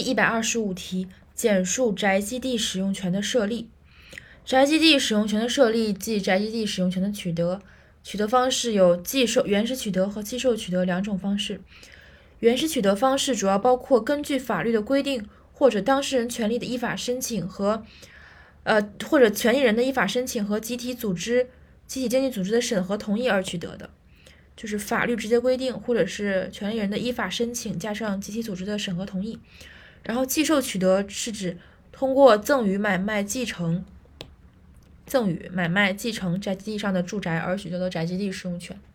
一百二十五题，简述宅基地使用权的设立。宅基地使用权的设立，即宅基地使用权的取得。取得方式有继受原始取得和继受取得两种方式。原始取得方式主要包括根据法律的规定，或者当事人权利的依法申请和，呃，或者权利人的依法申请和集体组织、集体经济组织的审核同意而取得的，就是法律直接规定，或者是权利人的依法申请加上集体组织的审核同意。然后继受取得是指通过赠与、买卖、继承。赠与、买卖、继承宅基地上的住宅而取得的宅基地使用权。